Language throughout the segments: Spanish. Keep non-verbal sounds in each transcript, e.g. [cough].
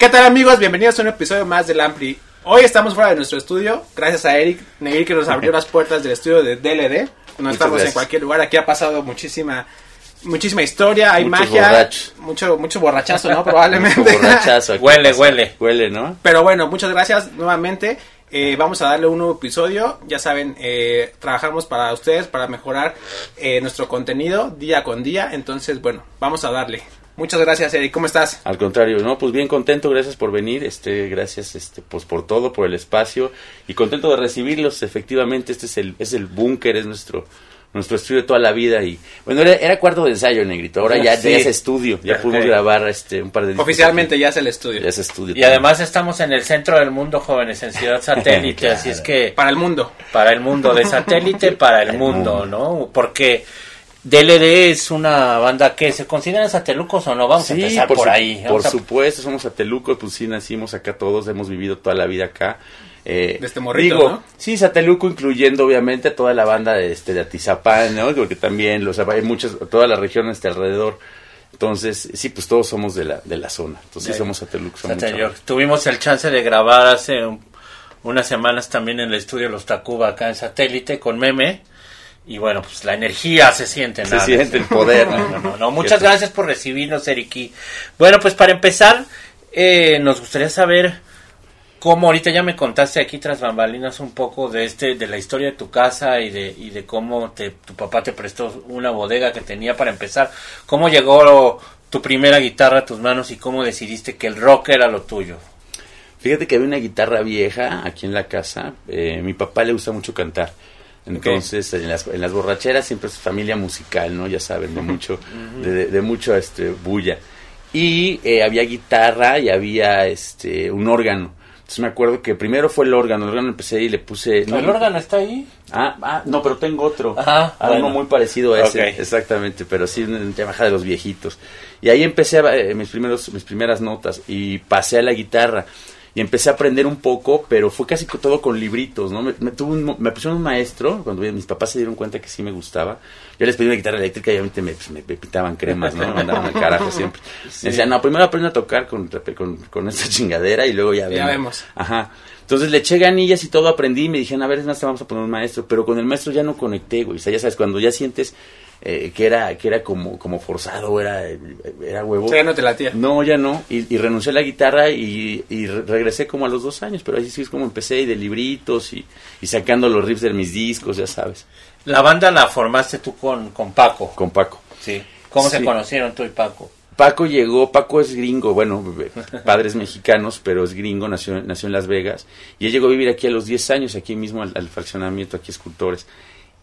¿Qué tal amigos? Bienvenidos a un episodio más del Ampli. Hoy estamos fuera de nuestro estudio, gracias a Eric Negri que nos [laughs] abrió las puertas del estudio de DLD. No Muchas estamos en cualquier lugar, aquí ha pasado muchísima muchísima historia, hay Muchos magia, borrachos. mucho mucho borrachazo, ¿no? [laughs] Probablemente. Mucho borrachazo. Huele, huele. Huele, ¿no? Pero bueno, muchas gracias nuevamente. Eh, vamos a darle un nuevo episodio. Ya saben, eh, trabajamos para ustedes, para mejorar eh, nuestro contenido día con día. Entonces, bueno, vamos a darle. Muchas gracias, Eric. ¿Cómo estás? Al contrario, no, pues bien contento, gracias por venir, este, gracias, este, pues por todo, por el espacio y contento de recibirlos. Efectivamente, este es el, es el búnker, es nuestro, nuestro estudio de toda la vida y bueno, era, era cuarto de ensayo, negrito. Ahora ya, Sí. ya es estudio, ya pudimos grabar, este, un par de Oficialmente ya es el estudio. ya es estudio. Y además estamos en el centro del mundo, jóvenes, en Ciudad [laughs] Satélite, Claro. así es que Para el mundo. para el mundo, de satélite para el mundo, ¿no? Porque DLD es una banda que se consideran satelucos o no, vamos a empezar por, por, su- ahí. por a- supuesto, somos satelucos, pues sí, nacimos acá todos, hemos vivido toda la vida acá. Eh, Desde morrito, digo, ¿no? Sí, Sateluco, incluyendo obviamente a toda la banda de, este, de Atizapán, ¿no? Porque también los, hay muchas, toda la región este alrededor. Entonces, sí, pues todos somos de la, de la zona. Entonces, sí, De- somos Satelucos. Tuvimos el chance de grabar hace un- unas semanas también en el estudio Los Tacuba acá en satélite con Meme. Y bueno, pues la energía se siente. Se nada. siente el poder, No, [laughs] ¿no? no, no, no. Muchas gracias por recibirnos, Eriki. Bueno, pues para empezar, eh, nos gustaría saber cómo ahorita ya me contaste aquí tras bambalinas un poco de este, de la historia de tu casa y de, y de cómo te, tu papá te prestó una bodega que tenía para empezar. ¿Cómo llegó tu primera guitarra a tus manos y cómo decidiste que el rock era lo tuyo? Fíjate que había una guitarra vieja aquí en la casa. Eh, mi papá le gusta mucho cantar. Entonces, en, las, en las borracheras siempre es familia musical, ¿no? Ya saben, de mucho, de, de- de mucho este, bulla. Y eh, había guitarra y había este un órgano. Entonces me acuerdo que primero fue el órgano. El órgano empecé y le puse... no, ¿El órgano está ahí? Ah, ah, no, pero tengo otro. Ajá, Ah, bueno. Uno muy parecido a ese, exactamente, pero sí una Yamaha de los viejitos. Y ahí empecé a, eh, mis primeros mis primeras notas y pasé a la guitarra y empecé a aprender un poco, pero fue casi todo con libritos, ¿no? Me, me, tuvo un me pusieron un maestro cuando mis papás se dieron cuenta que sí me gustaba. Yo les pedí una guitarra eléctrica y obviamente me, pues, me, pitaban cremas, ¿no? Me andaban al carajo [laughs] siempre. Me decían, no, primero aprendo a tocar con, con, con esta [laughs] chingadera y luego ya, Ya vemos". vemos. Ajá. Entonces le eché ganillas y todo aprendí y me dijeron, a ver, es más, te vamos a poner un maestro. Pero con el maestro ya no conecté, güey. O sea, ya sabes, cuando ya sientes eh, que era que era como, como forzado, era, era huevo. O sea, ya no te latía. No, ya no. Y, y renuncié a la guitarra y, y re- regresé como a los dos años. Pero ahí sí es como empecé y de libritos y, y sacando los riffs de mis discos, ya sabes. La banda la formaste tú con, con Paco. Con Paco. Sí. ¿Cómo se conocieron tú y Paco? Paco llegó, Paco es gringo, bueno, padres mexicanos, pero es gringo, nació, nació en Las Vegas. Y él llegó a vivir aquí a los 10 años, aquí mismo al, al fraccionamiento, aquí escultores.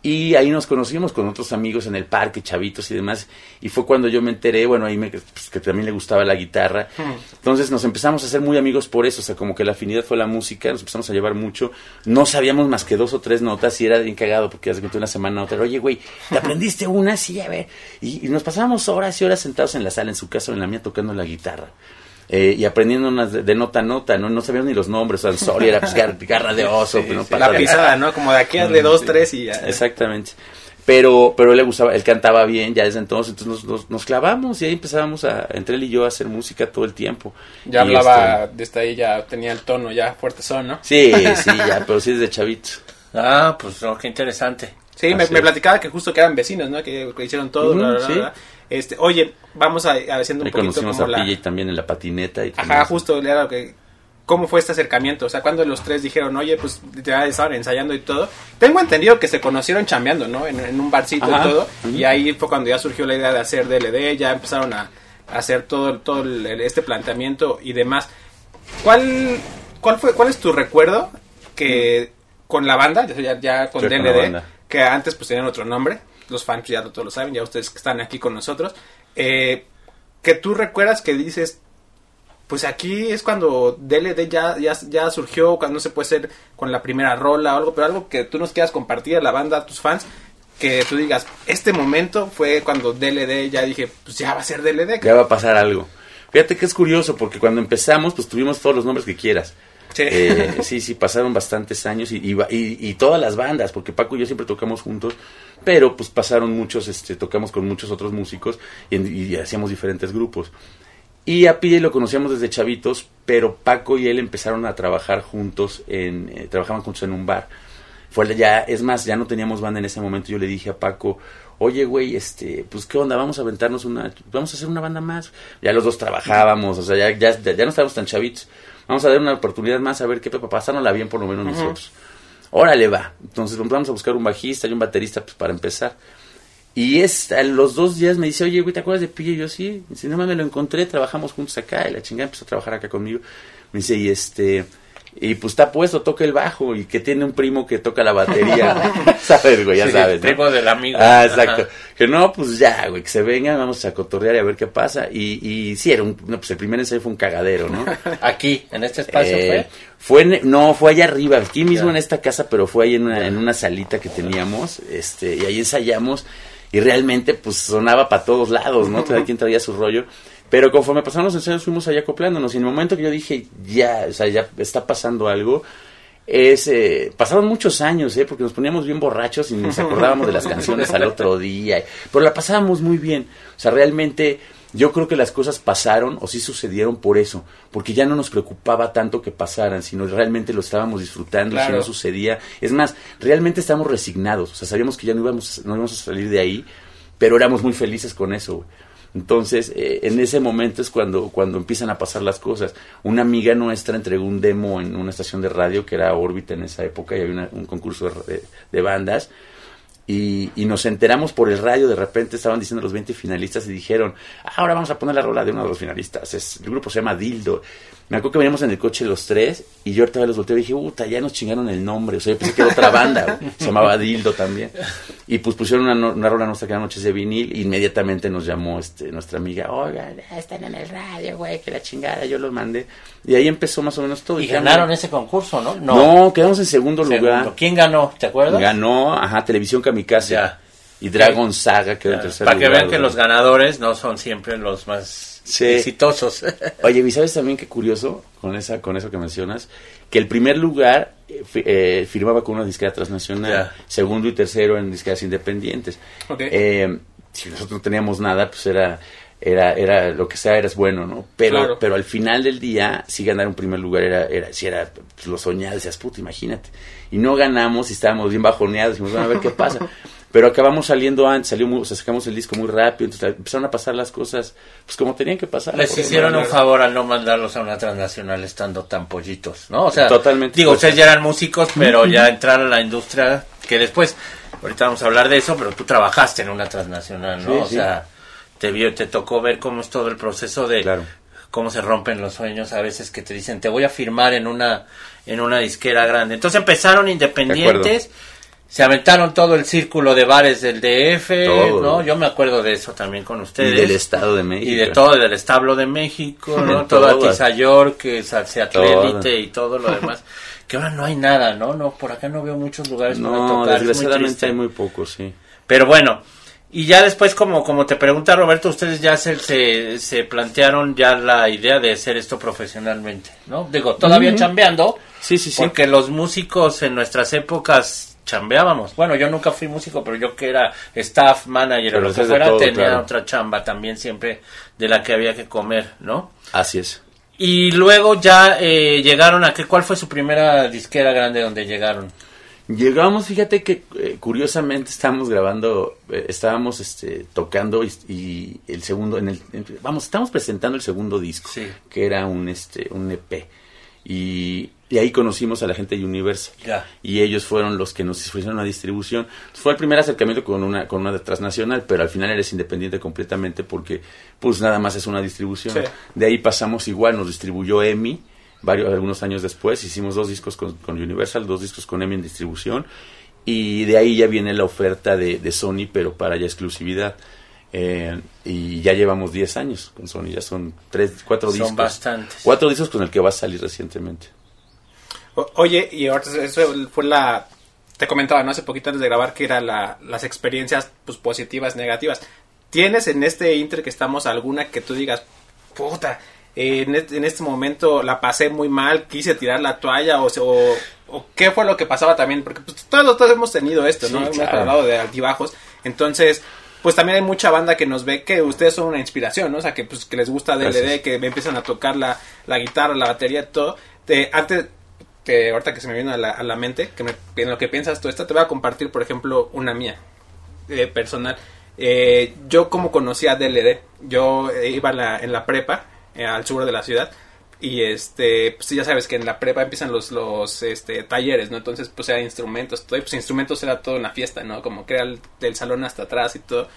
Y ahí nos conocimos con otros amigos en el parque, chavitos y demás. Y fue cuando yo me enteré, bueno, ahí me, pues, que también le gustaba la guitarra. Entonces nos empezamos a hacer muy amigos por eso, o sea, como que la afinidad fue la música, nos empezamos a llevar mucho. No sabíamos más que dos o tres notas y era bien cagado porque hace una semana otra, oye, güey, ¿te [laughs] aprendiste una? Sí, a ver. Y, y nos pasábamos horas y horas sentados en la sala, en su casa o en la mía, tocando la guitarra. Eh, y aprendiendo unas de, de nota a nota, ¿no? No sabíamos ni los nombres, o sea, el sol era pues, gar- garra de oso, pero no La pisada, ¿no? Como de aquí a de dos, tres y ya. Exactamente. Pero, pero él le gustaba, él cantaba bien ya desde entonces, entonces nos, nos, nos clavamos y ahí empezábamos a, entre él y yo a hacer música todo el tiempo. Ya Y, hablaba este, desde ahí, ya tenía el tono ya fuerte son, ¿no? sí, sí, ya, [laughs] pero sí desde chavito. Ah, pues no, qué interesante. Sí, me, platicaba que justo que eran vecinos, ¿no? Que, que hicieron todo, bla, bla, sí. bla. Este, oye, vamos a, a haciendo un Ahí poquito conocimos como a la... PJ también en la patineta. Y Ajá, justo, era lo que... ¿Cómo fue este acercamiento? O sea, cuando los tres dijeron, oye, pues ya estaban ensayando y todo. Tengo entendido que se conocieron chambeando, ¿no? En, en un barcito Ajá. y todo. Y ahí fue cuando ya surgió la idea de hacer DLD, ya empezaron a, hacer todo, todo el- este planteamiento y demás. ¿Cuál, cuál, fue, ¿Cuál es tu recuerdo que con la banda, ya, ya con con DLD, banda. que antes pues tenían otro nombre, los fans ya todos lo saben, ya ustedes que están aquí con nosotros, eh, que tú recuerdas que dices, pues aquí es cuando DLD ya, ya, ya surgió, cuando no se puede hacer con la primera rola o algo, pero algo que tú nos quieras compartir a la banda, a tus fans, que tú digas, este momento fue cuando DLD ya dije, pues ya va a ser DLD. Ya va a pasar algo. Fíjate que es curioso porque cuando empezamos pues tuvimos todos los nombres que quieras. Sí. Eh, sí, sí, pasaron bastantes años y, y, y- todas las bandas, porque Paco y yo siempre tocamos juntos, pero pues pasaron muchos, este, tocamos con muchos otros músicos y, hacíamos diferentes grupos. Y a PJ lo conocíamos desde chavitos, pero Paco y él empezaron a trabajar juntos, en, eh, trabajaban juntos en un bar. Fue ya, es más, ya no teníamos banda en ese momento. Yo le dije a Paco, oye, güey, este, pues qué onda, vamos a aventarnos una, vamos a hacer una banda más. Ya los dos trabajábamos, o sea, ya no estábamos tan chavitos. Vamos a dar una oportunidad más a ver qué pasárnosla bien por lo menos nosotros. Órale, va. Entonces vamos a buscar un bajista y un baterista pues, para empezar. Y es, a los dos días me dice, oye, güey, ¿te acuerdas de Pillo? Y yo, sí. Dice, no me lo encontré, trabajamos juntos acá. Y la chingada empezó a trabajar acá conmigo. Me dice, y este, y pues está puesto, toca el bajo y que tiene un primo que toca la batería. [laughs] ¿Sabes, güey? Ya sabes. ¿no? Primo del amigo. Ah, exacto. Que no, pues ya, güey, que se vengan, vamos a cotorrear y a ver qué pasa. Y, y sí, era un, no, pues el primer ensayo fue un cagadero, ¿no? [laughs] Aquí, en este espacio eh, fue. fue no, fue allá arriba, aquí mismo en esta casa, pero fue ahí en una, en una salita que teníamos, este, y ahí ensayamos y realmente pues sonaba para todos lados, ¿no? Cada quien traía su rollo. Pero conforme pasaron los ensayos fuimos ahí acoplándonos. Y en el momento que yo dije, ya, o sea, ya está pasando algo, es, eh, pasaron muchos años, ¿eh? Porque nos poníamos bien borrachos y nos acordábamos de las [laughs] canciones al otro día. Pero la pasábamos muy bien. O sea, realmente yo creo que las cosas pasaron o sí sucedieron por eso. Porque ya no nos preocupaba tanto que pasaran, sino realmente lo estábamos disfrutando si no sucedía. Es más, realmente estábamos resignados. O sea, sabíamos que ya no íbamos, no íbamos a salir de ahí, pero éramos muy felices con eso. Entonces, eh, en ese momento es cuando, cuando empiezan a pasar las cosas. Una amiga nuestra entregó un demo en una estación de radio que era Órbita en esa época y había un concurso de, bandas. Y, y, nos enteramos por el radio, de repente estaban diciendo los 20 finalistas y dijeron, ahora vamos a poner la rola de uno de los finalistas. Es, el grupo se llama Dildo. Me acuerdo que veníamos en el coche los tres y yo ahorita los volteé y dije, puta, ya nos chingaron el nombre. O sea, yo pensé que era otra banda, [laughs] se llamaba Dildo también. Y pues pusieron una, una rola nuestra que era Noches de Vinil y inmediatamente nos llamó este nuestra amiga, oiga, están en el radio, güey, que la chingada, yo los mandé. Y ahí empezó más o menos todo. Y, ganaron ese concurso, ¿no? No, quedamos en segundo, lugar. ¿Quién ganó? ¿Te acuerdas? Ganó, ajá, Televisión Kamikaze. Y Dragon Saga quedó en tercer Para que vean que los ganadores no son siempre los más exitosos. [laughs] Oye, ¿y sabes también qué curioso con esa con eso que mencionas? Que el primer lugar eh, eh, firmaba con una disquera transnacional, segundo y tercero en disqueras independientes. Eh, si nosotros no teníamos nada, pues era era era lo que sea eras bueno no pero pero al final del día si ganar un primer lugar era era si era pues, lo soñado decías puta imagínate y no ganamos y estábamos bien bajoneados dijimos bueno a ver qué pasa [laughs] Pero acabamos saliendo antes, salió o sea, sacamos el disco muy rápido, entonces empezaron a pasar las cosas pues como tenían que pasar. Les hicieron un favor al no mandarlos a una transnacional estando tan pollitos, ¿no? O sea, Totalmente digo, ustedes ya eran músicos, pero ya entrar a la industria, que después, ahorita vamos a hablar de eso, pero tú trabajaste en una transnacional, ¿no? o sea, te vio, te tocó ver cómo es todo el proceso de cómo se rompen los sueños a veces que te dicen, te voy a firmar en una en una disquera grande. Entonces empezaron independientes se aventaron todo el círculo de bares del DF, ¿no? Yo me acuerdo de eso también con ustedes. Y del Estado de México. Y de todo, del establo de México, [laughs] ¿no? todo Atizayork, Salseatlélite y todo lo demás. que ahora no hay nada, ¿no? No, por acá no veo muchos lugares no, para tocar. desgraciadamente hay muy pocos, sí. Pero bueno, y ya después, como, como te pregunta Roberto, ustedes ya se, se, se plantearon ya la idea de hacer esto profesionalmente, ¿no? Digo, todavía chambeando. Sí, sí, sí. Porque los músicos en nuestras épocas chambeábamos. Bueno, yo nunca fui músico, pero yo que era staff, manager o lo que fuera, tenía otra chamba también siempre de la que había que comer, ¿no? Así es. Y luego ya eh, llegaron a que, ¿cuál fue su primera disquera grande donde llegaron? Llegamos, fíjate que eh, curiosamente estábamos grabando, eh, estábamos este, tocando y, el segundo, en el, vamos, estamos presentando el segundo disco, que era un, este, un EP. Y y ahí conocimos a la gente de Universal. Y ellos fueron los que nos hicieron la distribución. Fue el primer acercamiento con una, con una transnacional, pero al final eres independiente completamente porque pues nada más es una distribución. De ahí pasamos igual, nos distribuyó EMI varios, algunos años después. Hicimos dos discos con, Universal, dos discos con EMI en distribución. Y de ahí ya viene la oferta de, de Sony, pero para ya exclusividad. Eh, y ya llevamos 10 años con Sony, ya son tres, cuatro discos. Son bastantes. Cuatro discos con el que va a salir recientemente oye, y ahorita eso fue la... Te comentaba, ¿no? Hace poquito antes de grabar que eran las experiencias pues, positivas, negativas. ¿Tienes en este inter que estamos alguna que tú digas, puta, en, este, en este momento la pasé muy mal, quise tirar la toalla o, o, qué fue lo que pasaba también? Porque pues, todos, todos hemos tenido esto, ¿no? Hemos hablado de altibajos. Entonces, pues también hay mucha banda que nos ve que ustedes son una inspiración, ¿no? O sea, que pues que les gusta DLD, Gracias. que me empiezan a tocar la, la guitarra, la batería, todo. Te, antes, que ahorita que se me vino a la, mente, que me, en lo que piensas tú esta, te voy a compartir, por ejemplo, una mía, eh, personal. Eh, yo como conocí a DLD, yo eh, iba en la, prepa, al sur de la ciudad, y este, pues ya sabes que en la prepa empiezan los, los este, talleres, ¿no? Entonces, pues era instrumentos, todo, pues instrumentos era todo una fiesta, ¿no? Como que el, del salón hasta atrás y todo.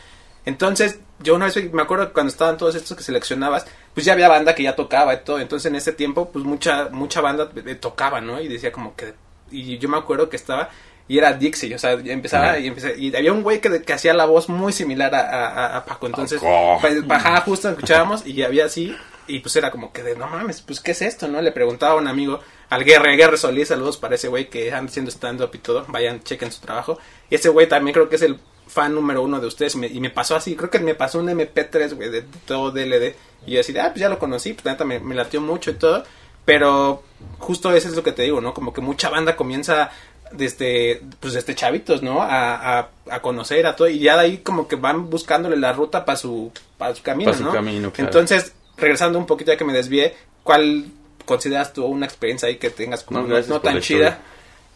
Entonces, yo una vez me acuerdo cuando estaban todos estos que seleccionabas, pues ya había banda que ya tocaba y todo. Entonces, en ese tiempo, pues mucha, mucha banda eh, tocaba, ¿no? Y decía como que, y yo me acuerdo que estaba, y era Dixie, o sea, empezaba y empecé, y había un güey que, que hacía la voz muy similar a, a- Paco. Entonces, pues, bajaba justo, escuchábamos y había así, y pues era como que de, no mames, pues qué es esto, ¿no? Le preguntaba a un amigo, al Guerre, Guerre Solís, saludos para ese güey que anda haciendo stand-up y todo, vayan, chequen su trabajo. Y ese güey también creo que es el fan número uno de ustedes, y me, y me pasó así, creo que me pasó un MP3, güey, de, todo DLD, y yo así, ah, pues ya lo conocí, pues neta me, me latió mucho y todo, pero justo eso es lo que te digo, ¿no? Como que mucha banda comienza desde, pues desde chavitos, ¿no? A, a, a conocer a todo, y ya de ahí como que van buscándole la ruta para su, para su camino, Pa' su ¿no? camino, claro. Entonces, regresando un poquito ya que me desvié, ¿cuál consideras tú una experiencia ahí que tengas como No, no, tan chida?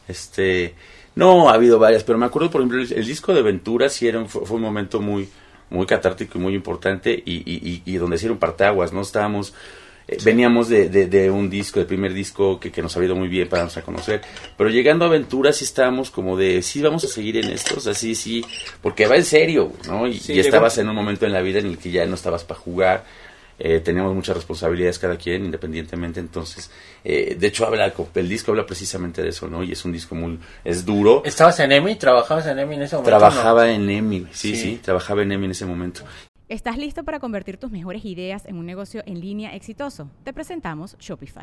Este, no, ha habido varias, pero me acuerdo, por ejemplo, el, el disco de Ventura sí era un, fue, fue un momento muy, muy catártico y muy importante y, y, y, y donde hicieron partaguas, ¿no? Estábamos, eh, veníamos de, de, de un disco, del primer disco que, que nos ha ido muy bien para darnos a conocer, pero llegando a Ventura sí estábamos como de, sí, vamos a seguir en esto, o sea, sí, porque va en serio, ¿no? Y, Sí, y llegó- estabas en un momento en la vida en el que ya no estabas para jugar, eh, teníamos muchas responsabilidades cada quien independientemente entonces eh, de hecho habla el disco habla precisamente de eso no y es un disco muy es duro ¿Estabas en EMI? ¿Trabajabas en EMI en ese momento? trabajaba en EMI sí, Sí. sí trabajaba en EMI en ese momento ¿Estás listo para convertir tus mejores ideas en un negocio en línea exitoso? Te presentamos Shopify.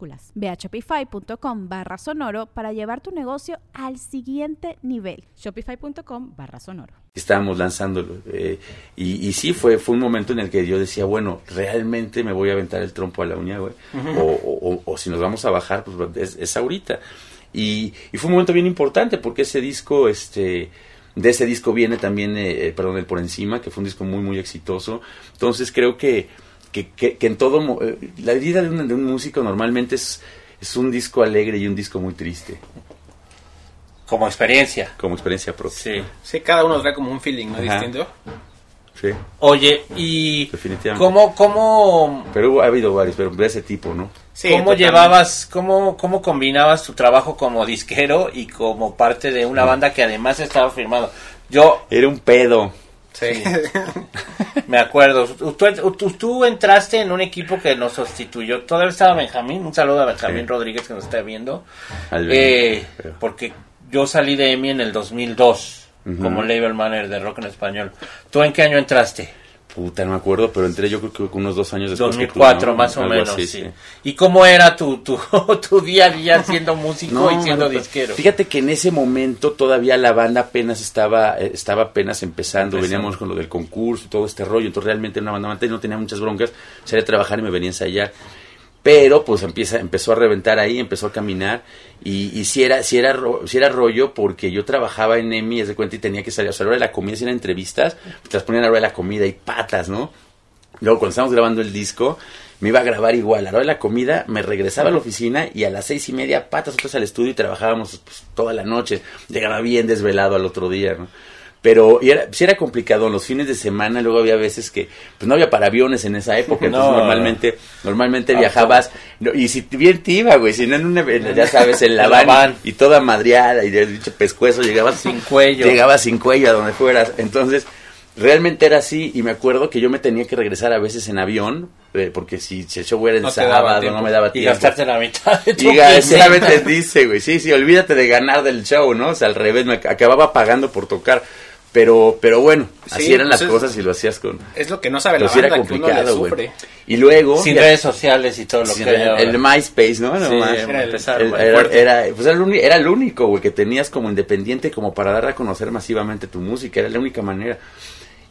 Ve a shopify.com barra sonoro para llevar tu negocio al siguiente nivel. Shopify.com barra sonoro. estábamos lanzándolo eh, y, y sí fue fue un momento en el que yo decía bueno realmente me voy a aventar el trompo a la uña güey o, o- o- o si nos vamos a bajar pues es, es ahorita. Y, y fue un momento bien importante porque ese disco este de ese disco viene también eh, eh, perdón el por encima que fue un disco muy muy exitoso. Entonces creo que que, que, que en todo mo- eh, la vida de un, de un músico normalmente es es un disco alegre y un disco muy triste Como experiencia. como experiencia propia Sí. Sí, cada uno trae como un feeling, ¿no? Ajá. Distinto. sí Oye, ¿y Definitivamente. cómo, cómo, Pero ha habido varios, pero de ese tipo, ¿no? Sí, cómo totalmente. llevabas, cómo, cómo combinabas tu trabajo como disquero y como parte de una banda que además estaba firmado? Yo Era un pedo. Sí. [laughs] me acuerdo, tú, tú- tú entraste en un equipo que nos sustituyó, todavía estaba Benjamín, un saludo a Benjamín Sí. Rodríguez que nos está viendo, Al Eh, pero- porque yo salí de EMI en el 2002 Ujú. como label manager de rock en español. ¿Tú en qué año entraste? Puta, no me acuerdo, pero entré yo creo que unos dos años después. que tú, 2004 ¿no? más o Algo menos, así, sí. ¿Y cómo era tu, tu, [laughs] tu día a día siendo músico y siendo disquero? Fíjate que en ese momento todavía la banda apenas estaba eh, estaba apenas empezando, Empezando. veníamos con lo del concurso y todo este rollo, entonces realmente era una banda no tenía muchas broncas, salía a trabajar y me venía a ensayar. Pero pues empieza, empezó a reventar ahí, empezó a caminar y, y si era, si era, ro- si era rollo porque yo trabajaba en EMI, de cuenta, y tenía que salir, o sea, a la hora de la comida, si eran entrevistas, pues, las ponían a la hora de la comida y patas, ¿no? Luego, cuando estábamos grabando el disco, me iba a grabar igual. A la hora de la comida, me regresaba a la oficina y a las seis y media, patas otras al estudio y trabajábamos pues, toda la noche. Llegaba bien desvelado al otro día, ¿no? Pero y era, sí era complicado, los fines de semana luego había veces que pues no había para aviones en esa época, [laughs] entonces No, normalmente normalmente Ah, viajabas no, y si bien te iba, güey, si no en una, ya sabes, en [laughs] la van, y toda madreada y de dicho pescuezo llegabas Sin cuello. llegabas sin cuello a donde fueras. Entonces, realmente era así y me acuerdo que yo me tenía que regresar a veces en avión eh, porque si, el show era el No sábado no me daba Y tiempo. gastarte la mitad de tu Y entendiste, güey. Sí, sí, olvídate de ganar del show, ¿no? O sea, al revés, me ac- acababa pagando por tocar. Pero, pero bueno, así Sí, eran las pues es- cosas y lo hacías con... Es lo que no sabe la era banda, que uno le complicado, güey. sufre. Y luego... Sin ya- redes sociales y todo lo que el, MySpace, ¿no? Sí, Nomás. era el- era, era, pues era, el era el único, güey, que tenías como independiente como para dar a conocer masivamente tu música, era la única manera.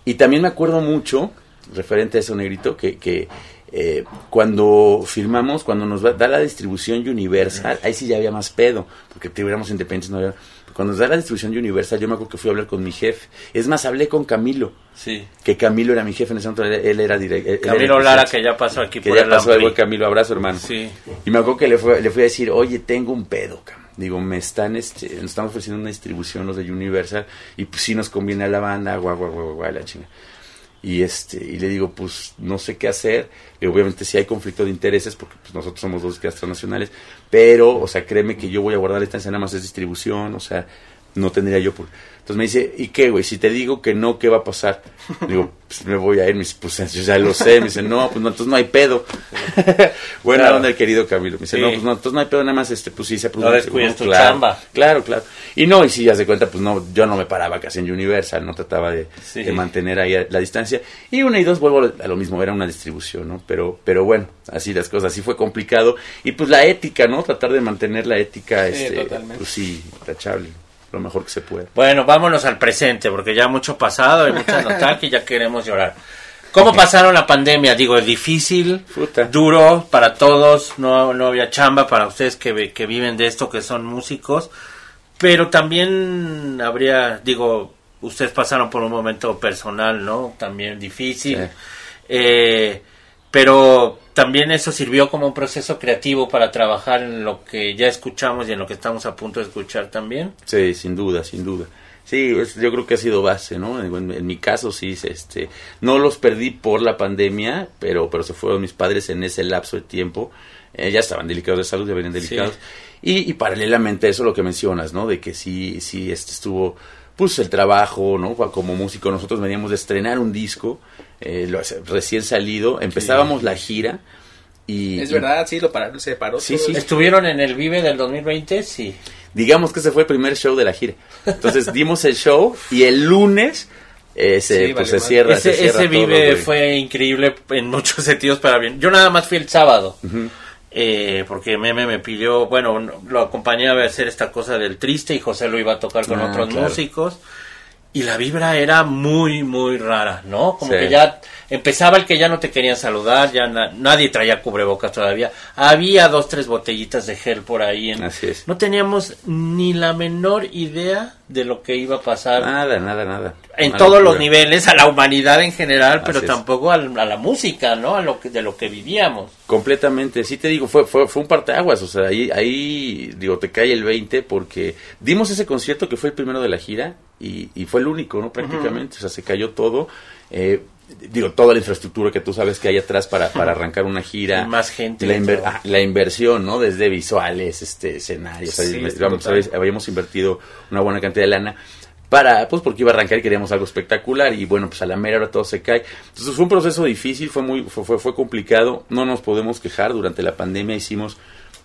Y también me acuerdo mucho, referente a eso, Negrito, que, que eh, cuando firmamos, cuando nos da la distribución Universal, ahí sí ya había más pedo, porque tuviéramos independientes, no había... Cuando nos da la distribución Universal, yo me acuerdo que fui a hablar con mi jefe. Es más, hablé con Camilo, Sí. que Camilo era mi jefe en ese momento, él, era director. Camilo Lara, que ya pasó aquí que por ya el pasó buen Camilo, abrazo hermano. Sí. Y me acuerdo que le, fue- le fui a decir, oye, tengo un pedo, cabrón. Digo, me están, este, nos están ofreciendo una distribución los de Universal y pues sí nos conviene a la banda, guau, guau, guau, guau, la chinga. Y este, y le digo, pues no sé qué hacer. Obviamente sí hay conflicto de intereses porque pues, nosotros somos dos orquestas nacionales, pero, o sea, créeme que yo voy a guardar esta escena más es distribución, o sea, no tendría yo por... Entonces me dice, ¿y qué, güey? Si te digo que no, ¿qué va a pasar? [laughs] Digo, pues me voy a ir. Me dice, pues yo ya lo sé. Me dice, no, pues no, entonces no hay pedo. [laughs] Buena Claro. onda el querido Camilo. Me dice, Sí. no, pues no, entonces no hay pedo, nada más, este, pues sí se No descuides tu claro, chamba. Claro, claro. Y no, y si ya se cuenta, pues no, yo no me paraba casi en Universal, no trataba de, Sí. de mantener ahí la distancia. Y una y dos vuelvo a lo mismo, era una distribución, ¿no? Pero, pero bueno, así las cosas, así fue complicado. Y pues la ética, ¿no? Tratar de mantener la ética, Sí, este, totalmente. pues sí, tachable, lo mejor que se puede. Bueno, vámonos al presente, porque ya mucho pasado y mucha nostalgia y ya queremos llorar. ¿Cómo pasaron la pandemia? Digo, es difícil, duro para todos, no, no había chamba para ustedes que, que viven de esto, que son músicos, pero también habría, digo, ustedes pasaron por un momento personal, ¿no? También difícil, Sí. eh, pero también eso sirvió como un proceso creativo para trabajar en lo que ya escuchamos y en lo que estamos a punto de escuchar también. Sí, sin duda, sin duda. Sí, es- yo creo que ha sido base, ¿no? En, en mi caso sí, este, no los perdí por la pandemia, pero, pero se fueron mis padres en ese lapso de tiempo. Eh, ya estaban delicados de salud, ya venían delicados. Y, y paralelamente a eso lo que mencionas, ¿no? De que sí, sí, este estuvo, pues el trabajo, ¿no? Como músico nosotros veníamos de estrenar un disco, eh, lo- recién salido, empezábamos la gira y... Es y verdad, sí, lo paró, se paró. Sí, todo. sí. ¿Estuvieron en el Vive del 2020? Sí. digamos que ese fue el primer show de la gira. Entonces [laughs] dimos el show y el lunes eh, se, Sí, pues, vale se cierra. ese se cierra ese todo, Vive güey. fue increíble en muchos [laughs] sentidos para bien. Yo nada más fui el sábado. Eh, porque Meme me pidió, bueno, no- lo acompañé a hacer esta cosa del triste y José lo iba a tocar con Ah, otros claro. músicos. Y la vibra era muy, muy rara, ¿no? Como Sí. que ya empezaba el que ya no te querían saludar, ya na- nadie traía cubrebocas todavía. Había dos, tres botellitas de gel por ahí. En, Así es. No teníamos ni la menor idea de lo que iba a pasar Nada, nada, nada. en todos los niveles, a la humanidad en general, pero es. tampoco al- a, la música, ¿no? A lo que, de lo que vivíamos. Completamente, sí te digo, fue, fue, fue un parteaguas, o sea, ahí, ahí, digo, te cae el 20 porque dimos ese concierto que fue el primero de la gira y, y fue el único, ¿no? Prácticamente, o sea, se cayó todo, eh, digo, toda la infraestructura que tú sabes que hay atrás para, para arrancar una gira. Y [laughs] más gente La, inver- ah, la inversión, ¿no? Desde visuales, este, escenarios, Sí, vamos. ¿sabes? habíamos invertido una buena cantidad de lana para, pues porque iba a arrancar y queríamos algo espectacular y bueno, pues a la mera hora todo se cae. Entonces fue un proceso difícil, fue muy, fue, fue, fue complicado, no nos podemos quejar, durante la pandemia hicimos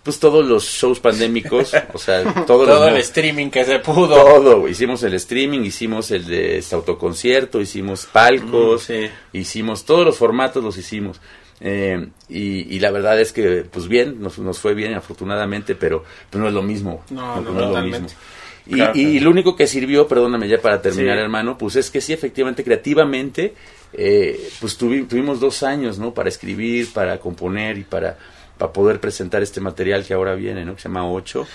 pues todos los shows pandémicos, o sea, [laughs] Todo el streaming que se pudo. todo, hicimos el streaming, hicimos el de este autoconcierto, hicimos palcos, Mm, sí. hicimos todos los formatos los hicimos. Eh, y, y la verdad es que, pues bien, nos, nos fue bien afortunadamente, pero pues, no es lo mismo. No, no, es lo mismo. Y, Claro, y claro. lo único que sirvió, perdóname ya para terminar, Sí. hermano, pues es que sí, efectivamente, creativamente, eh, pues tuvi- tuvimos dos años, ¿no? Para escribir, para componer y para, para poder presentar este material que ahora viene, ¿no? Que se llama Ocho.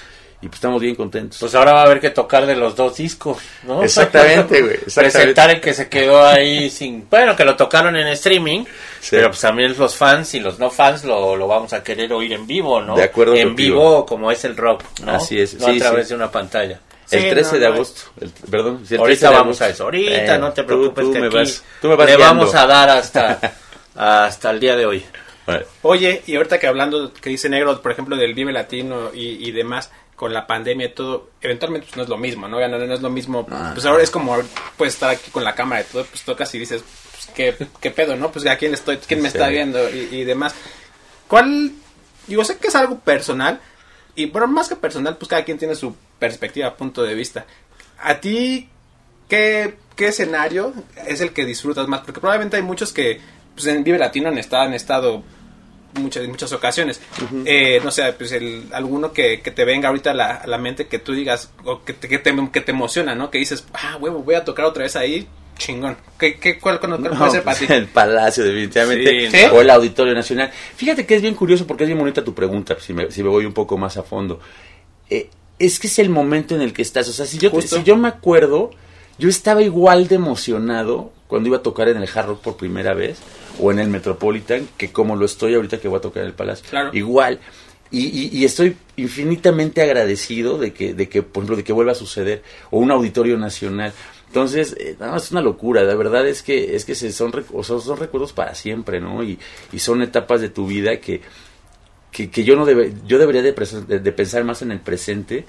Y pues estamos bien contentos. Pues ahora va a haber que tocar de los dos discos, ¿no? [laughs] Exactamente, güey, [laughs] exactamente. Presentar el que se quedó ahí sin... Bueno, que lo tocaron en streaming, Sí. pero pues también los fans y los no fans lo, lo vamos a querer oír en vivo, ¿no? De acuerdo En vivo como es el rock, ¿no? Así es, No sí, a través sí. de una pantalla. El Sí, 13 no, de agosto. el- perdón. el 13 ahorita vamos agosto. a eso. Ahorita, Eh, no te tú- preocupes tú que me aquí vas- tú me vas le guiando. vamos a dar hasta, [laughs] hasta el día de hoy. Oye, y ahorita que hablando, que dice Negro, por ejemplo, del Vive Latino y, y demás, con la pandemia y todo, eventualmente pues, no es lo mismo, ¿no? No, no es lo mismo. Ah. Pues ahora es como, puedes estar aquí con la cámara y todo, pues tocas y dices, pues, ¿qué, qué pedo, no? Pues a quién estoy, quién me Sí. está viendo y, y demás. ¿Cuál? Digo, sé que es algo personal, y bueno, más que personal, pues cada quien tiene su perspectiva, punto de vista. ¿A ti qué, qué escenario es el que disfrutas más? Porque probablemente hay muchos que pues, en Vive Latino han estado, han estado muchas, muchas ocasiones. Eh, no sé, pues el, alguno que, que te venga ahorita a la, a la mente que tú digas, o que te, que te, que te emociona, ¿no? Que dices, ah, huevo, voy a tocar otra vez ahí, chingón. ¿Qué, qué, cuál, cuál, cuál No, puede ser para ti? [laughs] el Palacio, definitivamente. Sí, ¿sí? O el Auditorio Nacional. Fíjate que es bien curioso porque es bien bonita tu pregunta, si me, si me voy un poco más a fondo. Eh, es que es el momento en el que estás. O sea, si yo, te- Justo. si yo me acuerdo, yo estaba igual de emocionado cuando iba a tocar en el Hard Rock por primera vez o en el Metropolitan que como lo estoy ahorita que voy a tocar en el Palacio. Claro. Igual. Y, y- y estoy infinitamente agradecido de que, de que, por ejemplo, de que vuelva a suceder. O un auditorio nacional. Entonces, eh, no, es una locura. La verdad es que, es que se son, rec- o sea, son recuerdos para siempre, ¿no? Y, y son etapas de tu vida que, que, que yo no debe, yo debería de- de pensar más en el presente,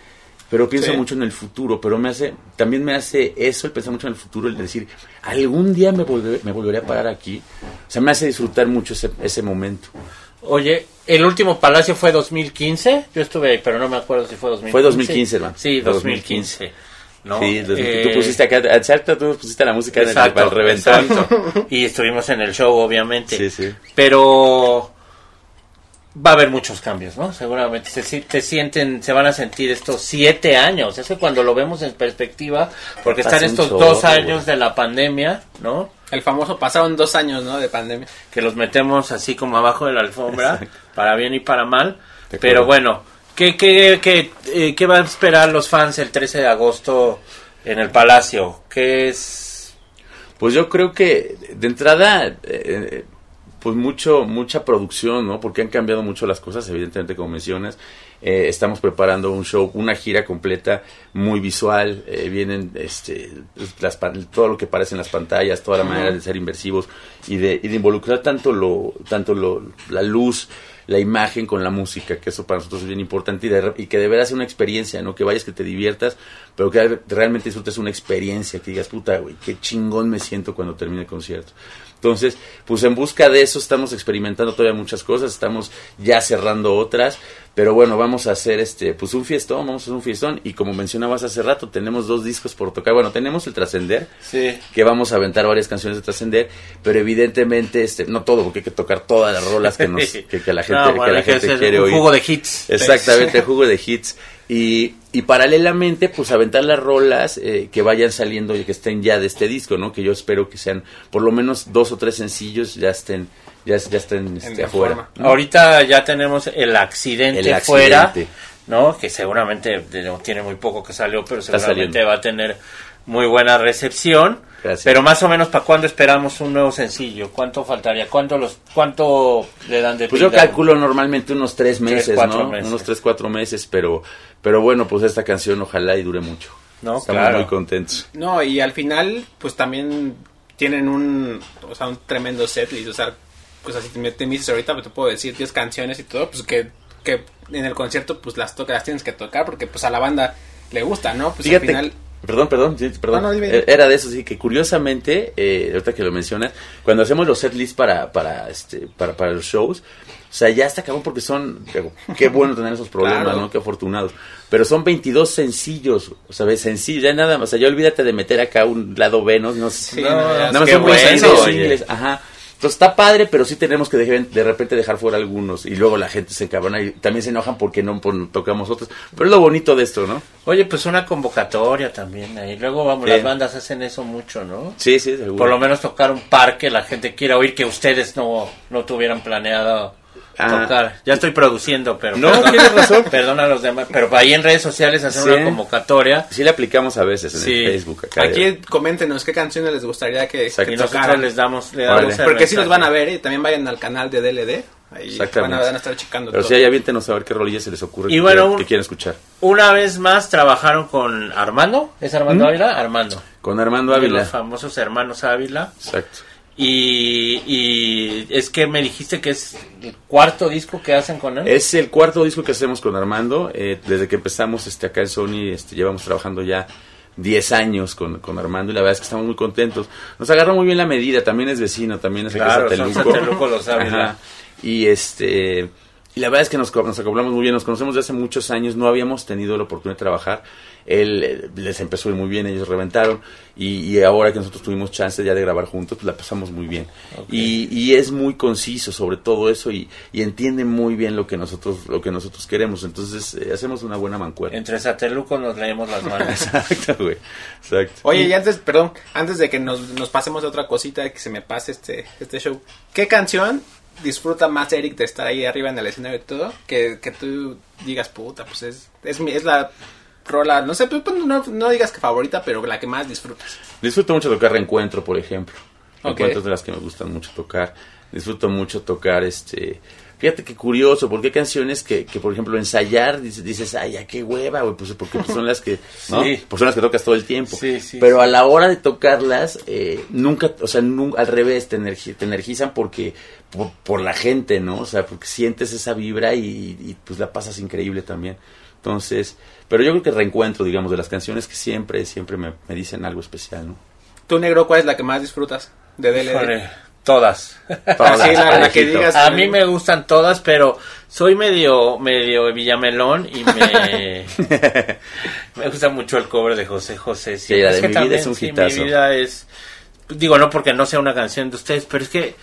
pero pienso Sí. mucho en el futuro, pero me hace, también me hace eso, el pensar mucho en el futuro, el decir, algún día me, volveré, me volveré a parar aquí. O sea, me hace disfrutar mucho ese, ese momento. Oye, el último palacio fue 2015. Yo estuve ahí, pero no me acuerdo si fue 2015. Fue 2015, hermano. Sí, Fue 2015. ¿no? Sí, Eh, tú pusiste acá, exacto, tú pusiste la música en el- exacto, para el reventón. exacto. Y estuvimos en el show, obviamente. Sí, sí. Pero va a haber muchos cambios, ¿no? Seguramente se, si- te sienten, se van a sentir estos siete años. Es que cuando lo vemos en perspectiva, porque están estos chorro, dos años güey. de la pandemia, ¿no? El famoso, pasaron dos años, ¿no? De pandemia. que los metemos así como abajo de la alfombra, para bien y para mal. Pero bueno, ¿qué, qué, qué, eh, qué van a esperar los fans el 13 de agosto en el Palacio? ¿Qué es...? Pues yo creo que de entrada, eh, pues mucho, mucha producción, ¿no? Porque han cambiado mucho las cosas, evidentemente, como mencionas. Eh, estamos preparando un show, una gira completa, muy visual. eh, vienen este, las, pan- todo lo que aparece en las pantallas, toda la manera de ser inversivos y de, y de involucrar tanto, lo, tanto lo, la luz, la imagen con la música, que eso para nosotros es bien importante y, de- y que de veras sea una experiencia, ¿no? Que vayas, que te diviertas, pero que realmente disfrutes una experiencia, que digas, puta, güey, qué chingón me siento cuando termine el concierto. Entonces, pues en busca de eso estamos experimentando todavía muchas cosas, estamos ya cerrando otras, pero bueno, vamos a hacer este, pues un fiestón, vamos a hacer un fiestón y como mencionabas hace rato, tenemos dos discos por tocar, bueno, tenemos el Trascender, Sí. que vamos a aventar varias canciones de trascender, pero evidentemente este no todo, porque hay que tocar todas las rolas que nos [laughs] que, que la gente, No, que bueno, la que gente hacer quiere un oír. jugo de hits. Exactamente, jugo de hits. Y, y paralelamente, pues aventar las rolas eh, que vayan saliendo y que estén ya de este disco, ¿no? Que yo espero que sean por lo menos dos o tres sencillos ya estén, ya, ya estén este, afuera. Ahorita ya tenemos el accidente, El accidente. fuera, ¿no? Que seguramente de- tiene muy poco que salió, pero seguramente va a tener muy buena recepción. Gracias. Pero más o menos, ¿para cuándo esperamos un nuevo sencillo? ¿Cuánto faltaría? ¿Cuánto los cuánto le dan de Pues yo calculo normalmente unos tres meses, cuatro ¿no? meses. Unos tres, cuatro meses, pero, pero bueno, pues esta canción ojalá y dure mucho. No, Estamos claro. muy contentos. No, y al final, pues también tienen un, o sea, un tremendo setlist. O sea, pues así me, te me dices ahorita, pues te puedo decir 10 canciones y todo, pues que, que en el concierto, pues las tocas, las tienes que tocar, porque pues a la banda le gusta, ¿no? Pues Fíjate, al final. Perdón, perdón, sí, perdón. No, no, dime, dime. Eh, Era de eso, sí, que curiosamente, eh, ahorita que lo mencionas, cuando hacemos los set lists para, para, este, para, para los shows, o sea, ya está acabó porque son, qué, qué bueno tener esos problemas, Claro. ¿no? Qué afortunados. Pero son 22 sencillos, o sea, ves, sencillos, ya nada más, o sea, ya olvídate de meter acá un lado B, no, no, Sí, no, nada más son bueno, 22 oye. singles, ajá. Entonces está padre, pero sí tenemos que de, de repente dejar fuera algunos y luego la gente se encabrona y también se enojan porque no pon- tocamos otros. Pero es lo bonito de esto, ¿no? Oye, pues una convocatoria también ahí. Luego vamos, Sí. las bandas hacen eso mucho, ¿no? Sí, sí, seguro. Por lo menos tocar un par que la gente quiera oír que ustedes no, no tuvieran planeado Ah. tocar. Ya estoy produciendo, pero No, perdón- tienes razón. [laughs] Perdona a los demás, pero ahí en redes sociales hacer Sí. una convocatoria Sí le aplicamos a veces en Sí. el Facebook. Acá Aquí coméntenos qué canciones les gustaría que, Exacto. que y tocaran. les damos, le damos Porque sí los van a ver y también vayan al canal de DLD. Ahí Exactamente. van a, van a estar checando Pero todo. si hay aviéntenos a ver qué rolillas se les ocurre Y que, bueno, quieran- un- que quieren escuchar. Una vez más trabajaron con Armando. ¿Es Armando ¿Mm? Ávila? Armando. Con Armando De Ávila. Los famosos hermanos Ávila. Exacto. Y, y es que me dijiste que es el cuarto disco que hacen con él. Es el cuarto disco que hacemos con Armando. eh, desde que empezamos este, acá en Sony, este, llevamos trabajando ya 10 años con, con Armando y la verdad es que estamos muy contentos. Nos agarró muy bien la medida, también es vecino, también es de Claro. Sateluco los Ávila. Ajá. Y este y la verdad es que nos, nos acoplamos muy bien, nos conocemos desde hace muchos años, no habíamos tenido la oportunidad de trabajar. Él eh, les empezó muy bien, ellos reventaron y, y ahora que nosotros tuvimos chance ya de grabar juntos, pues la pasamos muy bien. Y, y es muy conciso sobre todo eso y, y entiende muy bien lo que nosotros lo que nosotros queremos, entonces eh, hacemos una buena mancuerna. Entre Sateluco nos leemos las manos. [laughs] Exacto, güey. Exacto. Oye, y antes, perdón, antes de que nos, nos pasemos a otra cosita, que se me pase este, este show, ¿qué canción disfruta más Eric de estar ahí arriba en el escenario y todo? Que, que tú digas, puta, pues es, es, mi- es la rola, no sé, pues, pues, no, no digas que favorita, pero la que más disfrutas. Disfruto mucho tocar Reencuentro, por ejemplo. Ok. Reencuentro es de las que me gustan mucho tocar. Disfruto mucho tocar este... Fíjate qué curioso, porque hay canciones que, que por ejemplo, ensayar, dices, dices ay, ya qué hueva, güey, pues porque pues, son las que, ¿no? Sí. Pues son las que tocas todo el tiempo. Sí, sí, Pero sí. a la hora de tocarlas, eh, nunca, o sea, nun- al revés, te, energi- te energizan porque, por, por la gente, ¿no? O sea, porque sientes esa vibra y, y, pues la pasas increíble también. Entonces, pero yo creo que reencuentro, digamos, de las canciones que siempre, siempre me, me dicen algo especial, ¿no? ¿Tú, negro, cuál es la que más disfrutas de DLD? Híjole, todas. [laughs] Así, la, la que digas. A mí me gustan todas, pero soy medio medio Villamelón y me [laughs] me gusta mucho el cover de José José. Sí, la de Mi vida es un sí, hitazo. mi vida es digo no porque no sea una canción de ustedes, pero es que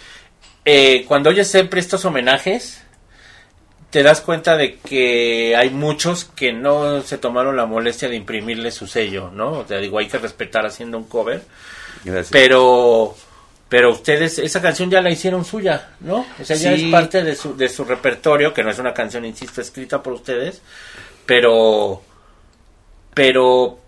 eh, cuando oyes siempre estos homenajes te das cuenta de que hay muchos que no se tomaron la molestia de imprimirle su sello, ¿no? O sea, digo, hay que respetar haciendo un cover, Gracias. pero pero ustedes esa canción ya la hicieron suya, ¿no? O sea, ya es parte de su de su repertorio, que no es una canción, insisto, escrita por ustedes, pero pero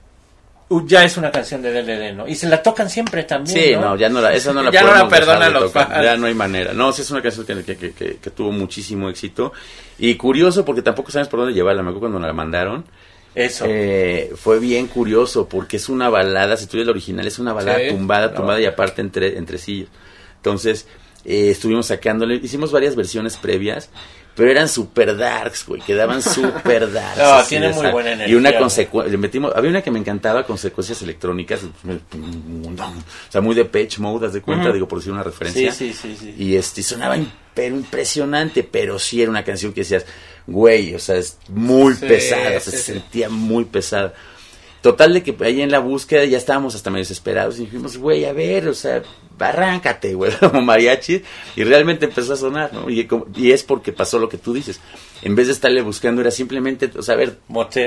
ya es una canción de DLD, ¿no? Y se la tocan siempre también, Sí, ¿no? no, ya no la, esa no la Ya no la perdonan los fans. Ya no hay manera. No, sí es una canción que, que, que- que- tuvo muchísimo éxito. Y curioso, porque tampoco sabes por dónde llevarla. Me acuerdo cuando la mandaron. Eso. eh, fue bien curioso, porque es una balada, si tú ves el original, es una balada Sí, tumbada, no. tumbada y aparte entre, entre sí. Entonces, eh, estuvimos sacándole, hicimos varias versiones previas. Pero eran super darks, güey, quedaban super darks. No, [laughs] así tiene muy buena Y energía, una güey. consecuencia, le metimos, había una que me encantaba, consecuencias electrónicas, o sea, muy de pitch mode, haz de cuenta, digo, por decir una referencia. sí, sí, sí. Y este, sonaba pero impresionante, pero sí era una canción que decías, güey, o sea, es muy Sí, pesada, sí, se sentía muy pesada. Total de que ahí en la búsqueda ya estábamos hasta medio desesperados y dijimos, güey, a ver, o sea, arráncate, güey, [laughs] como mariachi. Y realmente empezó a sonar, ¿no? Y, y es porque pasó lo que tú dices. En vez de estarle buscando, era simplemente, o sea, a ver,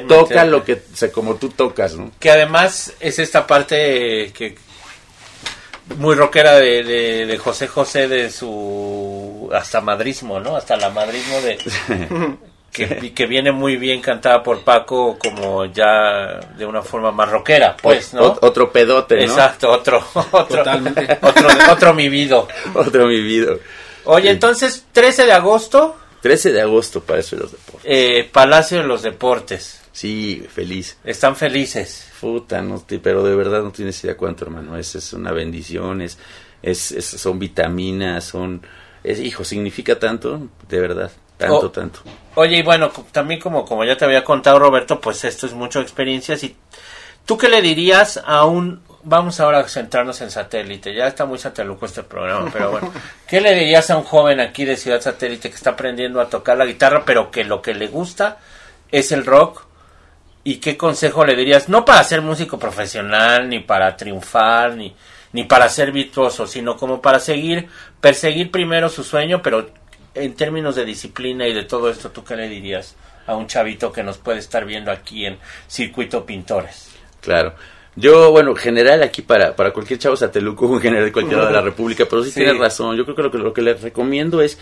toca lo que, o sea, como tú tocas, ¿no? que además es esta parte que muy rockera de, de, de José José de su hasta madrismo, ¿no? Hasta la madrismo de [laughs] que, que viene muy bien cantada por Paco como ya de una forma más rockera, pues, ¿no? Ot- otro pedote, ¿no? Exacto, otro, [laughs] otro, Totalmente. otro, otro mi vida. Otro mi vida. Oye, entonces, 13 de agosto, 13 de agosto para eso de los deportes. eh, Palacio de los Deportes. Sí, feliz. Están felices. Puta, no te- pero de verdad no tienes idea cuánto, hermano. Es, es una bendición, es, es, es- son vitaminas, son... Es, hijo, significa tanto, de verdad, tanto, Oh. tanto. Oye, y bueno, también como, como ya te había contado Roberto, pues esto es mucho experiencias. y ¿Tú qué le dirías a un... Vamos ahora a centrarnos en satélite, ya está muy sateluco este programa, pero bueno, [laughs] ¿qué le dirías a un joven aquí de Ciudad Satélite que está aprendiendo a tocar la guitarra, pero que lo que le gusta es el rock? ¿Y qué consejo le dirías? No para ser músico profesional, ni para triunfar, ni, ni para ser virtuoso, sino como para seguir, perseguir primero su sueño, pero en términos de disciplina y de todo esto, ¿tú qué le dirías a un chavito que nos puede estar viendo aquí en Circuito Pintores? Claro. Yo, bueno, general aquí para, para cualquier chavo sateluco, en general de cualquier lado de la [laughs] República, pero sí, Sí. tienes razón. Yo creo que lo que, lo que les recomiendo es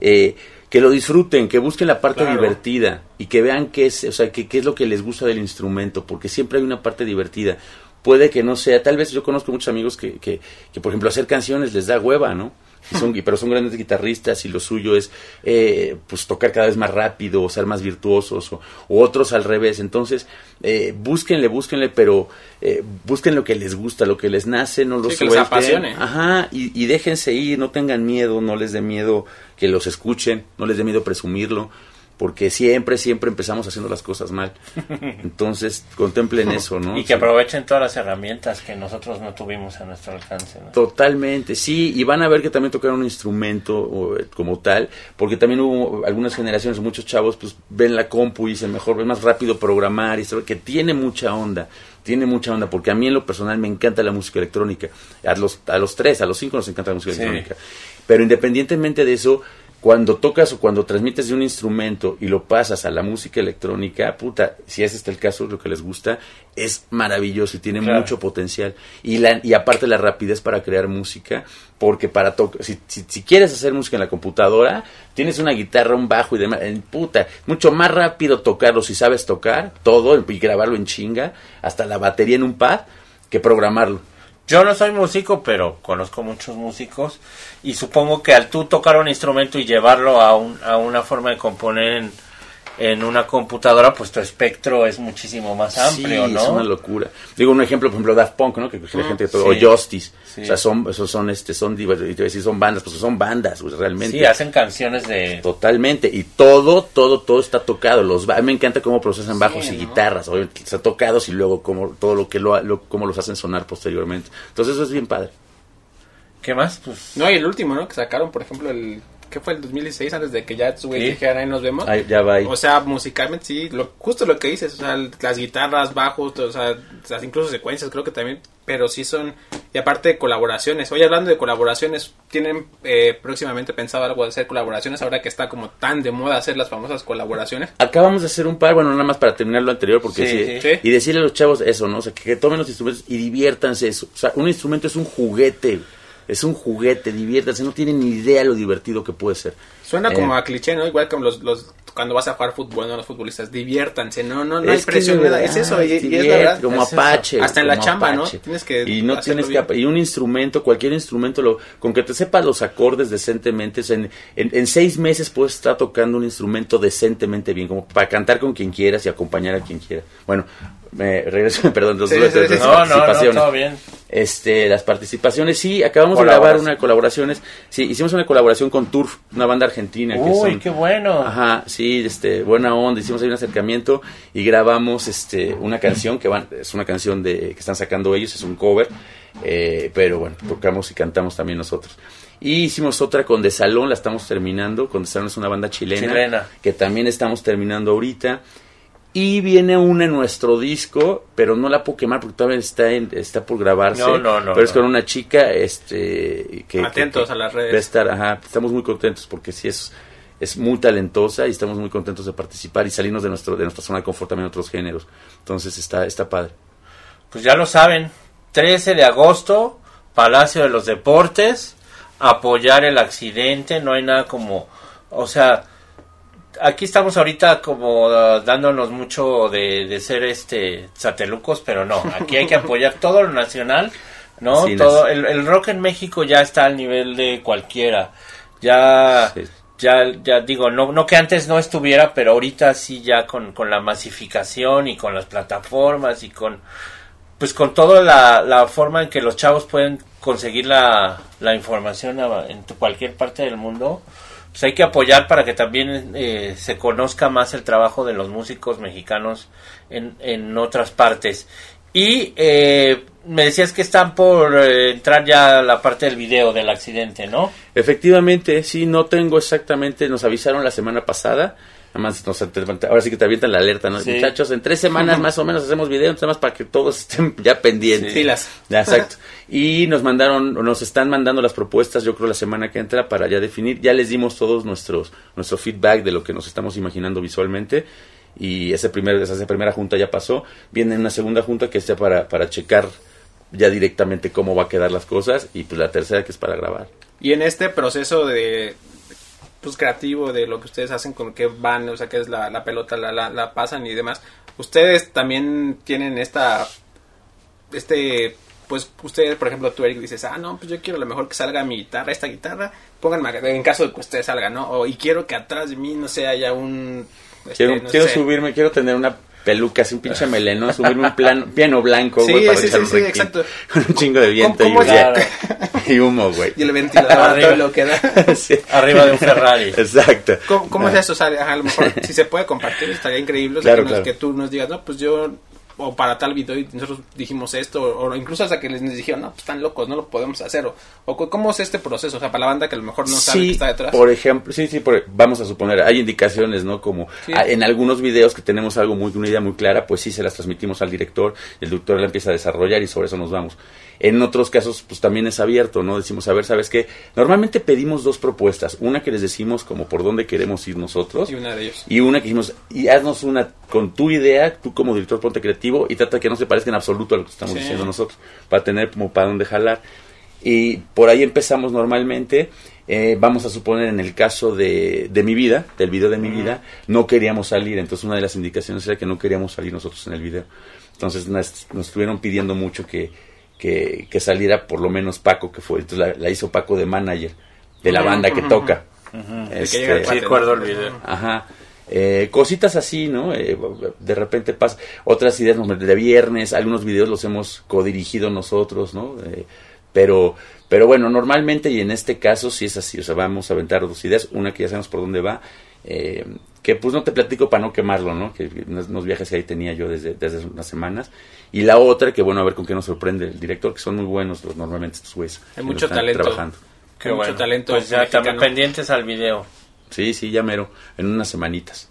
eh, que lo disfruten, que busquen la parte Claro. divertida y que vean qué es, o sea, que, qué es lo que les gusta del instrumento, porque siempre hay una parte divertida. Puede que no sea, tal vez yo conozco muchos amigos que, que, que por ejemplo, hacer canciones les da hueva, ¿no? Y son, pero son grandes guitarristas y lo suyo es eh, pues tocar cada vez más rápido o ser más virtuosos o, o otros al revés. Entonces, eh, búsquenle, búsquenle, pero eh, busquen lo que les gusta, lo que les nace, no los Sí, que les suelten. apasione. Ajá, y, y déjense ir, no tengan miedo, no les dé miedo que los escuchen, no les dé miedo presumirlo, porque siempre, siempre empezamos haciendo las cosas mal. [laughs] Entonces, contemplen eso, ¿no? Y que aprovechen todas las herramientas que nosotros no tuvimos a nuestro alcance. ¿no? Totalmente, sí, y van a ver que también tocar un instrumento eh, como tal, porque también hubo algunas generaciones, muchos chavos, pues ven la compu y dicen mejor, es más rápido programar, y que tiene mucha onda, tiene mucha onda, porque a mí en lo personal me encanta la música electrónica, a los, a los tres, a los cinco nos encanta la música Sí. electrónica, pero independientemente de eso, cuando tocas o cuando transmites de un instrumento y lo pasas a la música electrónica, puta, si es el caso, lo que les gusta, es maravilloso y tiene Claro. mucho potencial. Y, la, y aparte la rapidez para crear música, porque para tocar, si, si, si quieres hacer música en la computadora, tienes una guitarra, un bajo y demás, en puta, mucho más rápido tocarlo si sabes tocar todo y grabarlo en chinga, hasta la batería en un pad, que programarlo. Yo no soy músico, pero conozco muchos músicos y supongo que al tú tocar un instrumento y llevarlo a, un, a una forma de componer en, en una computadora, pues tu espectro es muchísimo más amplio, sí, ¿no? es una locura. Digo un ejemplo, por ejemplo, Daft Punk, ¿no? Que la gente sí. o Justice, Sí. o sea, son, esos son, este, son, diver- y te voy a decir, son bandas, pues son bandas, pues, realmente. Sí, hacen canciones de... Totalmente, y todo, todo, todo está tocado. Los ba- a mí me encanta cómo procesan bajos y ¿no? guitarras, obviamente está tocados y luego cómo, todo lo que lo, lo- cómo los hacen sonar posteriormente. Entonces eso es bien padre. ¿Qué más? Pues No, y el último, ¿no? Que sacaron, por ejemplo, el... ¿Qué fue el 2016? Antes de que ya estos güeyes Sí. dijeran ahí nos vemos. Ya va ahí. O sea, musicalmente sí, lo, justo lo que dices, o sea, las guitarras, bajos, o sea, las incluso secuencias creo que también, pero sí son, y aparte colaboraciones. Hoy hablando de colaboraciones, ¿tienen eh, próximamente pensado algo de hacer colaboraciones ahora que está como tan de moda hacer las famosas colaboraciones? Acabamos de hacer un par, bueno, nada más para terminar lo anterior, porque Sí, sí, sí. y decirle a los chavos eso, ¿no? O sea, que, que tomen los instrumentos y diviértanse eso. O sea, un instrumento es un juguete, es un juguete, diviértanse, no tienen ni idea lo divertido que puede ser. Suena Eh. como a cliché, ¿no? Igual como los, los cuando vas a jugar fútbol, ¿no? Los futbolistas, diviértanse, no, no, no hay Es que presión, verdad, es eso, y, y es la verdad. Como es eso. Apache. Hasta en la chamba, ¿no? Apache. Tienes que Y no tienes que. bien. Y un instrumento, cualquier instrumento, lo, con que te sepas los acordes decentemente, o sea, en, en, en seis meses puedes estar tocando un instrumento decentemente bien, como para cantar con quien quieras y acompañar a quien quiera. Bueno, me regreso, [laughs] perdón, los Sí, sí, sí, no, no, no, todo bien. Este, las participaciones, sí, acabamos de grabar una colaboraciones, sí, hicimos una colaboración con Turf, una banda argentina que Uy, son- qué bueno. Ajá, sí, este, buena onda, hicimos ahí un acercamiento y grabamos este una canción que van, es una canción de que están sacando ellos, es un cover, eh, pero bueno, tocamos y cantamos también nosotros. Y hicimos otra con De Salón, la estamos terminando, con De Salón es una banda chilena, Chilena. que también estamos terminando ahorita. Y viene una en nuestro disco, pero no la puedo quemar porque todavía está, en- está por grabarse. No, no, no, Pero es con una chica, este, que... Atentos que- a las va a redes. estar, ajá, estamos muy contentos porque sí es, es muy talentosa y estamos muy contentos de participar y salirnos de nuestro de nuestra zona de confort también en otros géneros. Entonces está está padre. Pues ya lo saben, 13 de agosto, Palacio de los Deportes, apoyar el accidente, no hay nada como, o sea, aquí estamos ahorita como uh, dándonos mucho de, de ser este satelucos, pero no, aquí hay que [laughs] apoyar todo lo nacional, ¿no? Sí, todo el, el rock en México ya está al nivel de cualquiera. Ya Sí. ya, ya digo, no, no que antes no estuviera, pero ahorita sí ya con, con la masificación y con las plataformas y con, pues con toda la, la forma en que los chavos pueden conseguir la, la información en cualquier parte del mundo, pues hay que apoyar para que también eh, se conozca más el trabajo de los músicos mexicanos en, en otras partes. Y eh, me decías que están por eh, entrar ya la parte del video del accidente, ¿no? Efectivamente, sí, no tengo exactamente, nos avisaron la semana pasada. Nada más nos, ahora sí que te avientan la alerta, ¿no? Sí. Muchachos, en tres semanas [laughs] más o menos hacemos video, nada más para que todos estén ya pendientes. Sí. Pilas. Exacto. Y nos mandaron, nos están mandando las propuestas, yo creo la semana que entra para ya definir. Ya les dimos todos nuestros, nuestro feedback de lo que nos estamos imaginando visualmente. Y ese primer, esa primera junta ya pasó. Viene una segunda junta que sea para, para checar ya directamente cómo va a quedar las cosas. Y pues la tercera que es para grabar. Y en este proceso de pues creativo de lo que ustedes hacen con que van, o sea, que es la, la pelota, la, la, la pasan y demás, ustedes también tienen esta este pues ustedes, por ejemplo, tú, Eric, dices, ah, no, pues yo quiero a lo mejor que salga mi guitarra, esta guitarra, pónganme, en caso de que usted salga, ¿no? O, y quiero que atrás de mí, no sé, haya un... este, Quiero, no quiero sé. subirme, quiero tener una peluca, así un pinche meleno, subirme un plan, [laughs] piano blanco, Sí, güey, para sí, echar sí, un sí, exacto. Con [laughs] un chingo de viento ¿Cómo y? Claro. [laughs] y humo, güey. Y el ventilador, Arriba. todo lo que da. Sí. Arriba de un Ferrari. Exacto. ¿Cómo, cómo es eso? O sea, a lo mejor si se puede compartir estaría increíble. O sea, Claro, que, claro. que tú nos digas, no, pues yo, o para tal video y nosotros dijimos esto, o, o incluso hasta que les dijeron, no, pues están locos, no lo podemos hacer. O, o cómo es este proceso, o sea, para la banda que a lo mejor no sabe que está detrás. por ejemplo, sí, sí, por- vamos a suponer, hay indicaciones, ¿no? Como Sí. en algunos videos que tenemos algo muy, una idea muy clara, pues sí se las transmitimos al director, el director la empieza a desarrollar y sobre eso nos vamos. En otros casos, pues también es abierto, ¿no? Decimos, a ver, ¿sabes qué? Normalmente pedimos dos propuestas, una que les decimos como por dónde queremos ir nosotros Y una de ellos. y una que dijimos, y haznos una con tu idea, tú como director ponte creativo y trata que no se parezca en absoluto a lo que estamos Sí. diciendo nosotros, para tener como para dónde jalar. Y por ahí empezamos normalmente. eh, vamos a suponer en el caso de, de mi vida, del video de mi vida, no queríamos salir. Entonces una de las indicaciones era que no queríamos salir nosotros en el video. Entonces nos, nos estuvieron pidiendo mucho que, que, que saliera por lo menos Paco, que fue. Entonces la, la hizo Paco de manager de la banda que toca. Este, Sí, el video. Ajá. Eh, cositas así, ¿no? Eh, de repente pasa. Otras ideas nos- de viernes, algunos videos los hemos codirigido nosotros, ¿no? Eh, pero, pero bueno, normalmente y en este caso sí es así. O sea, vamos a aventar dos ideas. Una que ya sabemos por dónde va. Que pues no te platico para no quemarlo, ¿no? Que unos, unos viajes que ahí tenía yo desde, desde unas semanas. Y la otra, que bueno, a ver con qué nos sorprende el director, que son muy buenos los, normalmente estos güeyes. Hay que mucho están talento. Trabajando. Qué Mucho bueno. talento Pues ya también pendientes al video. Sí, sí, ya mero. En unas semanitas.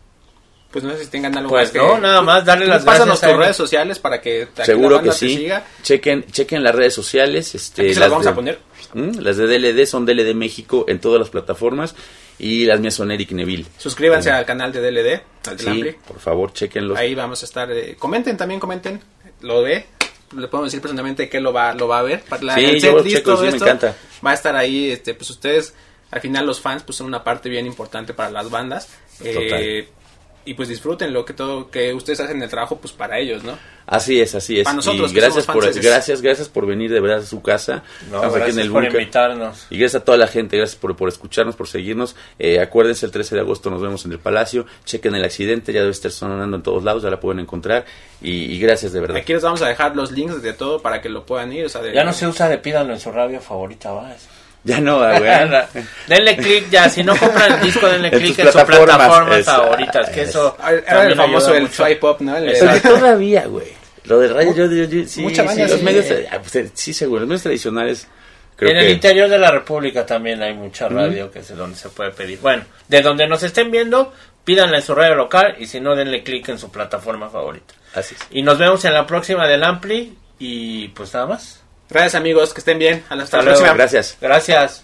Pues no sé si tengan algo Pues más que... no, nada más darle las Pásanos gracias a tus redes sociales para que la Seguro banda que te sí. siga. Chequen, chequen las redes sociales. Este, Aquí se las las vamos de- a poner. ¿Mm? Las de DLD son DLD México en todas las plataformas y las mías son Eric Neville. Suscríbanse al canal de DLD, al Sí, Lampli. por favor, chequenlos. Ahí vamos a estar. eh, comenten también, comenten. Lo ve. Le podemos decir personalmente que lo va, lo va a ver. La- Sí, el yo lo setlist, checo, todo sí, me esto encanta. Va a estar ahí. Este, pues ustedes, al final, los fans, pues son una parte bien importante para las bandas. Eh. Y pues disfruten lo que todo que ustedes hacen el trabajo, pues para ellos, ¿no? Así es, así es. Para nosotros y que gracias por, gracias, gracias por venir de verdad a su casa. No, Estamos aquí gracias en el por invitarnos. Y gracias a toda la gente, gracias por, por escucharnos, por seguirnos. Eh, acuérdense, el 13 de agosto nos vemos en el Palacio. Chequen el accidente, ya debe estar sonando en todos lados, ya la pueden encontrar. Y, y gracias de verdad. Aquí les vamos a dejar los links de todo para que lo puedan ir. O sea, de- Ya no se usa de pídanlo en su radio favorita, va. Ya no, güey. [laughs] denle clic ya, si no compran el disco, denle En clic tus en sus plataformas, favoritas, que eso Era el famoso el swipe up, ¿no? El- Exacto. Todavía, güey. Lo del radio, yo, yo- yo- sí, Mucha sí, los sí. medios, ah, pues, sí, seguro, los medios tradicionales, creo en que... el interior de la República también hay mucha radio que es de donde se puede pedir. Bueno, de donde nos estén viendo, pídanla en su radio local y si no, denle clic en su plataforma favorita. Así es. Y nos vemos en la próxima del Ampli y pues nada más. Gracias amigos, que estén bien. Hasta la Hasta luego. próxima. Gracias. Gracias.